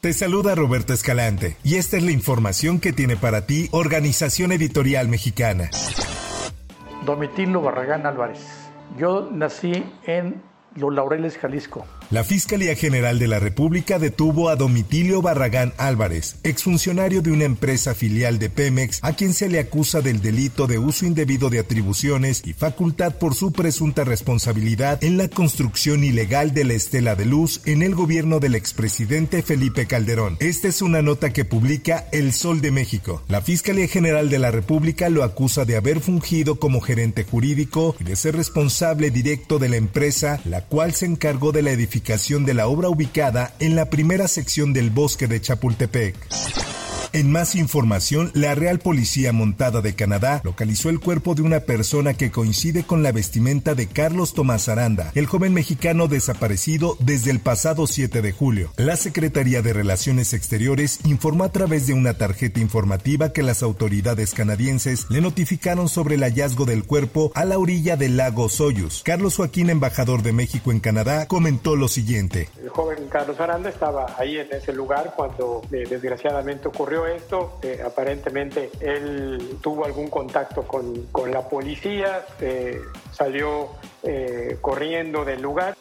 Te saluda Roberto Escalante y esta es la información que tiene para ti Organización Editorial Mexicana. Domitilo Barragán Álvarez. Yo nací en Los Laureles, Jalisco. La Fiscalía General de la República detuvo a Domitilio Barragán Álvarez, exfuncionario de una empresa filial de Pemex, a quien se le acusa del delito de uso indebido de atribuciones y facultad por su presunta responsabilidad en la construcción ilegal de la Estela de Luz en el gobierno del expresidente Felipe Calderón. Esta es una nota que publica El Sol de México. La Fiscalía General de la República lo acusa de haber fungido como gerente jurídico y de ser responsable directo de la empresa, la cual se encargó de la edificación de la obra ubicada en la primera sección del bosque de Chapultepec. En más información, la Real Policía Montada de Canadá localizó el cuerpo de una persona que coincide con la vestimenta de Carlos Tomás Aranda, el joven mexicano desaparecido desde el pasado 7 de julio. La Secretaría de Relaciones Exteriores informó a través de una tarjeta informativa que las autoridades canadienses le notificaron sobre el hallazgo del cuerpo a la orilla del lago Soyuz. Carlos Joaquín, embajador de México en Canadá, comentó lo siguiente. El joven Carlos Aranda estaba ahí en ese lugar cuando eh, desgraciadamente ocurrió esto. Eh, aparentemente él tuvo algún contacto con, con la policía, eh, salió eh, corriendo del lugar.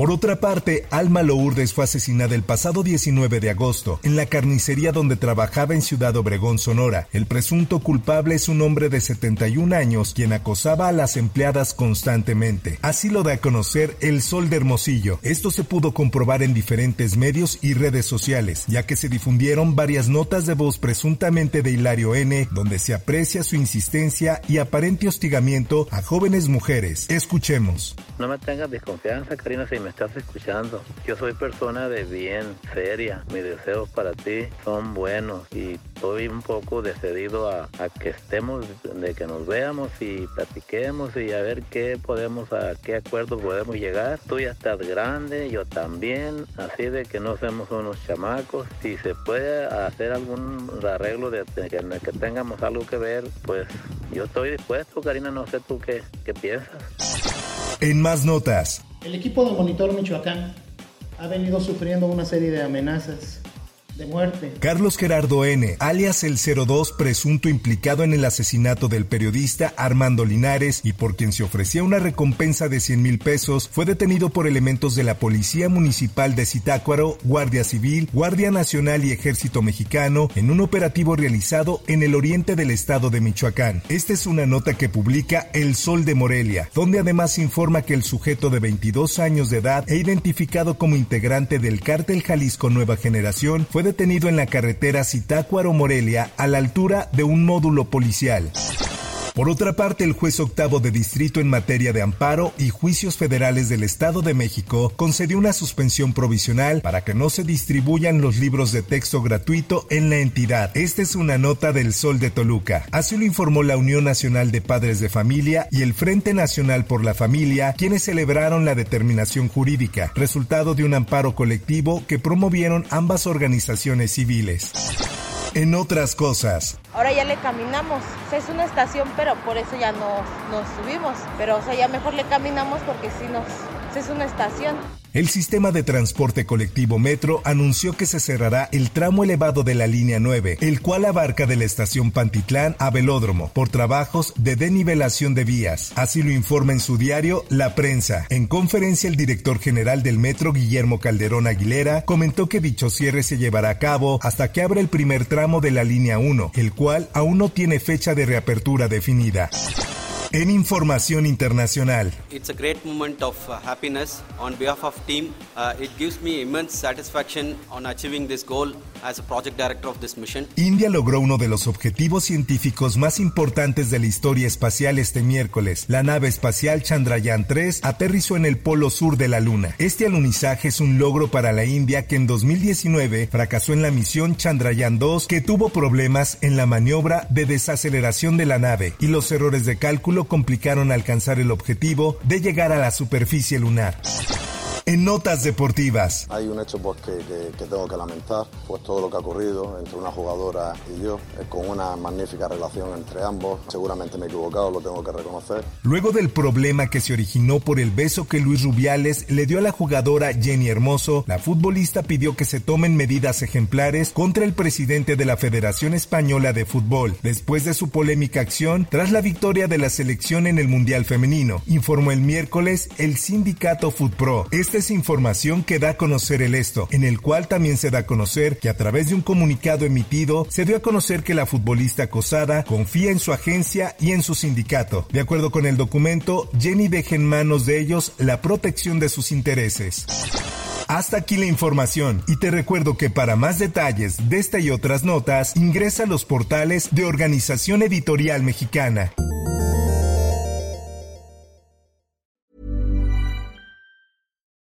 Por otra parte, Alma Lourdes fue asesinada el pasado 19 de agosto en la carnicería donde trabajaba en Ciudad Obregón, Sonora. El presunto culpable es un hombre de 71 años quien acosaba a las empleadas constantemente. Así lo da a conocer El Sol de Hermosillo. Esto se pudo comprobar en diferentes medios y redes sociales, ya que se difundieron varias notas de voz presuntamente de Hilario N, donde se aprecia su insistencia y aparente hostigamiento a jóvenes mujeres. Escuchemos. No me tengas desconfianza, Karina, si estás escuchando. Yo soy persona de bien, seria. Mis deseos para ti son buenos y estoy un poco decidido a, a, que estemos, de que nos veamos y platiquemos y a ver qué podemos, a qué acuerdo podemos llegar. Tú ya estás grande, yo también, así de que no seamos unos chamacos. Si se puede hacer algún arreglo de, de, que, de que tengamos algo que ver, pues yo estoy dispuesto, Karina, no sé tú qué, qué piensas. En más notas. El equipo de Monitor Michoacán ha venido sufriendo una serie de amenazas de muerte. Carlos Gerardo N., alias el 02, presunto implicado en el asesinato del periodista Armando Linares y por quien se ofrecía una recompensa de 100 mil pesos, fue detenido por elementos de la Policía Municipal de Zitácuaro, Guardia Civil, Guardia Nacional y Ejército Mexicano en un operativo realizado en el oriente del estado de Michoacán. Esta es una nota que publica El Sol de Morelia, donde además informa que el sujeto de 22 años de edad e identificado como integrante del cártel Jalisco Nueva Generación fue detenido en la carretera Zitácuaro-Morelia a la altura de un módulo policial. Por otra parte, el juez octavo de distrito en materia de amparo y juicios federales del Estado de México concedió una suspensión provisional para que no se distribuyan los libros de texto gratuito en la entidad. Esta es una nota del Sol de Toluca. Así lo informó la Unión Nacional de Padres de Familia y el Frente Nacional por la Familia, quienes celebraron la determinación jurídica, resultado de un amparo colectivo que promovieron ambas organizaciones civiles. En otras cosas. Ahora ya le caminamos. O sea, es una estación, pero por eso ya no nos subimos. Pero, o sea, ya mejor le caminamos porque sí nos... Es una estación. El sistema de transporte colectivo Metro anunció que se cerrará el tramo elevado de la línea 9, el cual abarca de la estación Pantitlán a Velódromo, por trabajos de denivelación de vías. Así lo informa en su diario La Prensa. En conferencia, el director general del Metro, Guillermo Calderón Aguilera, comentó que dicho cierre se llevará a cabo hasta que abra el primer tramo de la línea 1, el cual aún no tiene fecha de reapertura definida. En información internacional. It's a great moment of uh, happiness on behalf of team. Uh, it gives me immense satisfaction on achieving this goal. as a project director of this mission. India logró uno de los objetivos científicos más importantes de la historia espacial este miércoles. La nave espacial Chandrayaan 3 aterrizó en el polo sur de la Luna. Este alunizaje es un logro para la India que en 2019 fracasó en la misión Chandrayaan 2 que tuvo problemas en la maniobra de desaceleración de la nave y los errores de cálculo complicaron alcanzar el objetivo de llegar a la superficie lunar. En notas deportivas. Hay un hecho pues, que, que, tengo que lamentar, pues todo lo que ha ocurrido entre una jugadora y yo, eh, con una magnífica relación entre ambos. Seguramente me he equivocado, lo tengo que reconocer. Luego del problema que se originó por el beso que Luis Rubiales le dio a la jugadora Jenny Hermoso, la futbolista pidió que se tomen medidas ejemplares contra el presidente de la Federación Española de Fútbol, después de su polémica acción tras la victoria de la selección en el Mundial Femenino, informó el miércoles el sindicato FUTPRO. Este es información que da a conocer el esto, en el cual también se da a conocer que a través de un comunicado emitido se dio a conocer que la futbolista acosada confía en su agencia y en su sindicato. De acuerdo con el documento, Jenny deja en manos de ellos la protección de sus intereses. Hasta aquí la información y te recuerdo que para más detalles de esta y otras notas ingresa a los portales de Organización Editorial Mexicana.